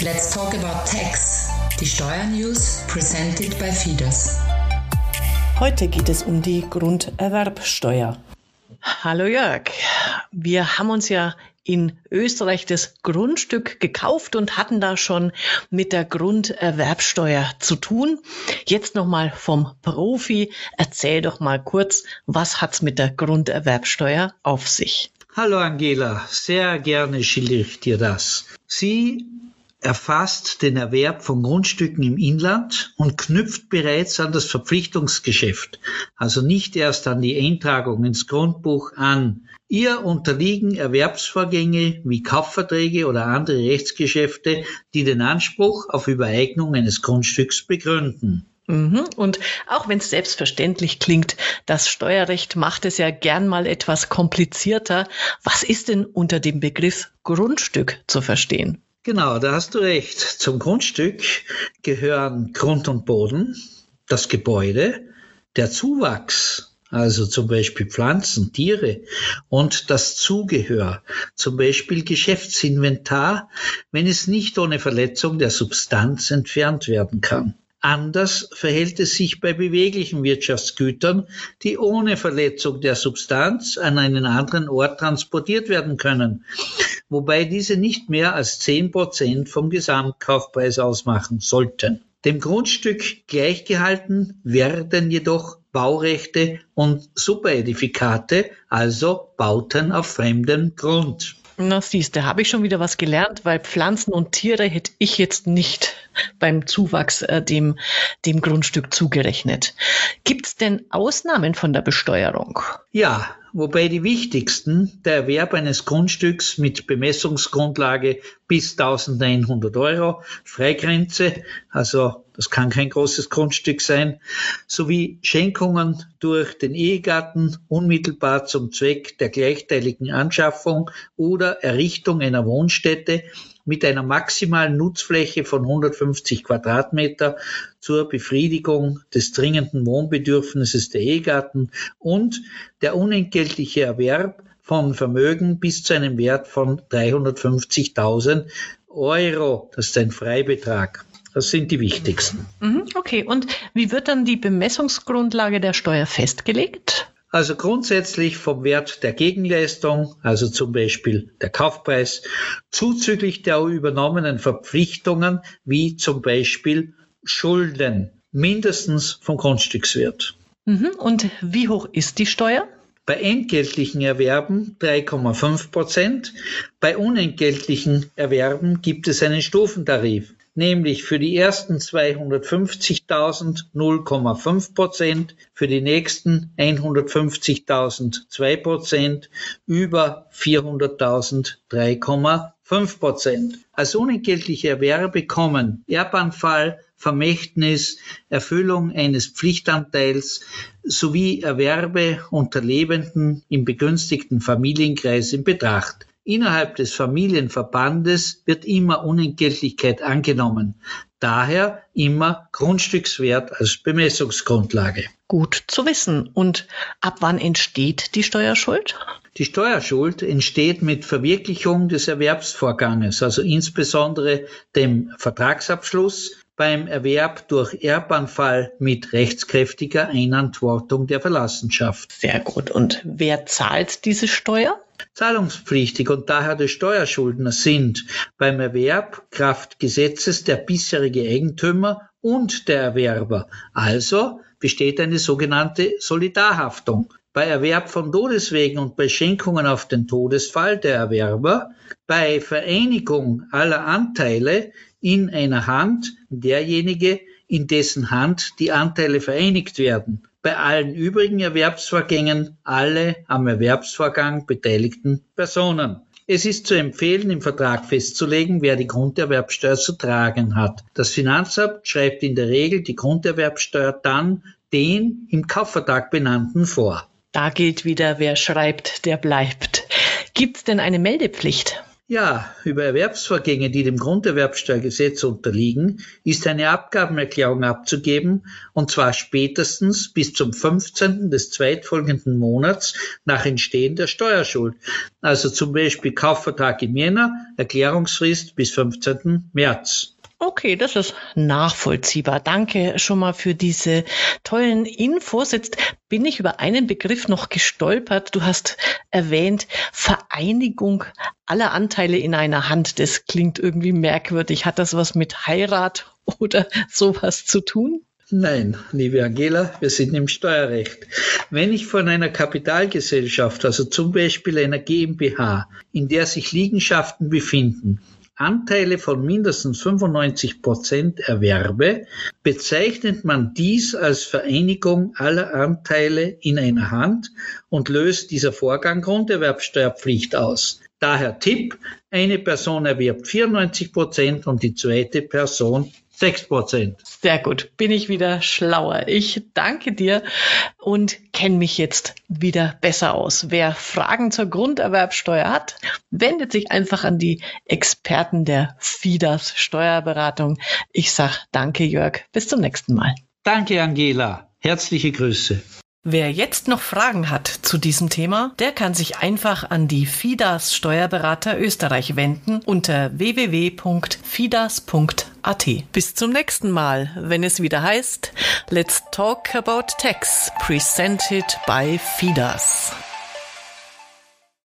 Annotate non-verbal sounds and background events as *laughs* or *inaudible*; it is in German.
Let's talk about tax. Die Steuernews presented by Fides. Heute geht es um die Grunderwerbsteuer. Hallo Jörg. Wir haben uns ja in Österreich das Grundstück gekauft und hatten da schon mit der Grunderwerbsteuer zu tun. Jetzt nochmal vom Profi. Erzähl doch mal kurz, was hat's mit der Grunderwerbsteuer auf sich? Hallo Angela, sehr gerne schildere ich dir das. Sie erfasst den Erwerb von Grundstücken im Inland und knüpft bereits an das Verpflichtungsgeschäft, also nicht erst an die Eintragung ins Grundbuch an. Ihr unterliegen Erwerbsvorgänge wie Kaufverträge oder andere Rechtsgeschäfte, die den Anspruch auf Übereignung eines Grundstücks begründen. Mhm. Und auch wenn es selbstverständlich klingt, das Steuerrecht macht es ja gern mal etwas komplizierter. Was ist denn unter dem Begriff Grundstück zu verstehen? Genau, da hast du recht. Zum Grundstück gehören Grund und Boden, das Gebäude, der Zuwachs, also zum Beispiel Pflanzen, Tiere und das Zugehör, zum Beispiel Geschäftsinventar, wenn es nicht ohne Verletzung der Substanz entfernt werden kann. Anders verhält es sich bei beweglichen Wirtschaftsgütern, die ohne Verletzung der Substanz an einen anderen Ort transportiert werden können, wobei diese nicht mehr als zehn Prozent vom Gesamtkaufpreis ausmachen sollten. Dem Grundstück gleichgehalten werden jedoch Baurechte und Superedifikate, also Bauten auf fremdem Grund. Na siehst, da habe ich schon wieder was gelernt, weil Pflanzen und Tiere hätte ich jetzt nicht *laughs* beim Zuwachs äh, dem, dem Grundstück zugerechnet. Gibt es denn Ausnahmen von der Besteuerung? Ja, wobei die wichtigsten der Erwerb eines Grundstücks mit Bemessungsgrundlage bis 1100 Euro, Freigrenze, also das kann kein großes Grundstück sein, sowie Schenkungen durch den Ehegatten unmittelbar zum Zweck der gleichteiligen Anschaffung oder Errichtung einer Wohnstätte mit einer maximalen Nutzfläche von 150 Quadratmeter zur Befriedigung des dringenden Wohnbedürfnisses der Ehegatten und der unentgeltliche Erwerb von Vermögen bis zu einem Wert von 350.000 Euro. Das ist ein Freibetrag. Das sind die wichtigsten. Mhm, okay, und wie wird dann die Bemessungsgrundlage der Steuer festgelegt? Also grundsätzlich vom Wert der Gegenleistung, also zum Beispiel der Kaufpreis, zuzüglich der übernommenen Verpflichtungen, wie zum Beispiel Schulden, mindestens vom Grundstückswert. Mhm, und wie hoch ist die Steuer? Bei entgeltlichen Erwerben 3,5 Prozent. Bei unentgeltlichen Erwerben gibt es einen Stufentarif nämlich für die ersten 250.000 0,5 Prozent, für die nächsten 150.000 2 Prozent, über 400.000 3,5 Prozent. Als unentgeltliche Erwerbe kommen Erbanfall, Vermächtnis, Erfüllung eines Pflichtanteils sowie Erwerbe unter Lebenden im begünstigten Familienkreis in Betracht. Innerhalb des Familienverbandes wird immer Unentgeltlichkeit angenommen. Daher immer Grundstückswert als Bemessungsgrundlage. Gut zu wissen. Und ab wann entsteht die Steuerschuld? Die Steuerschuld entsteht mit Verwirklichung des Erwerbsvorganges, also insbesondere dem Vertragsabschluss, beim Erwerb durch Erbanfall mit rechtskräftiger Einantwortung der Verlassenschaft. Sehr gut. Und wer zahlt diese Steuer? Zahlungspflichtig und daher die Steuerschuldner sind beim Erwerb Kraft Gesetzes der bisherige Eigentümer und der Erwerber. Also besteht eine sogenannte Solidarhaftung. Bei Erwerb von Todeswegen und bei Schenkungen auf den Todesfall der Erwerber, bei Vereinigung aller Anteile in einer Hand derjenige, in dessen Hand die Anteile vereinigt werden bei allen übrigen Erwerbsvorgängen alle am Erwerbsvorgang beteiligten Personen. Es ist zu empfehlen, im Vertrag festzulegen, wer die Grunderwerbsteuer zu tragen hat. Das Finanzamt schreibt in der Regel die Grunderwerbsteuer dann den im Kaufvertrag benannten vor. Da gilt wieder, wer schreibt, der bleibt. Gibt es denn eine Meldepflicht? Ja, über Erwerbsvorgänge, die dem Grunderwerbsteuergesetz unterliegen, ist eine Abgabenerklärung abzugeben, und zwar spätestens bis zum 15. des zweitfolgenden Monats nach Entstehen der Steuerschuld. Also zum Beispiel Kaufvertrag im Jänner, Erklärungsfrist bis 15. März. Okay, das ist nachvollziehbar. Danke schon mal für diese tollen Infos. Jetzt bin ich über einen Begriff noch gestolpert. Du hast erwähnt Vereinigung aller Anteile in einer Hand. Das klingt irgendwie merkwürdig. Hat das was mit Heirat oder sowas zu tun? Nein, liebe Angela, wir sind im Steuerrecht. Wenn ich von einer Kapitalgesellschaft, also zum Beispiel einer GmbH, in der sich Liegenschaften befinden, Anteile von mindestens 95 Prozent erwerbe, bezeichnet man dies als Vereinigung aller Anteile in einer Hand und löst dieser Vorgang Grunderwerbsteuerpflicht aus. Daher Tipp, eine Person erwirbt 94 Prozent und die zweite Person 6 Prozent. Sehr gut, bin ich wieder schlauer. Ich danke dir und kenne mich jetzt wieder besser aus. Wer Fragen zur Grunderwerbsteuer hat, wendet sich einfach an die Experten der FIDAS Steuerberatung. Ich sag danke, Jörg. Bis zum nächsten Mal. Danke, Angela. Herzliche Grüße. Wer jetzt noch Fragen hat zu diesem Thema, der kann sich einfach an die FIDAS Steuerberater Österreich wenden unter www.fidas.at. Bis zum nächsten Mal, wenn es wieder heißt Let's Talk About Tax, presented by FIDAS.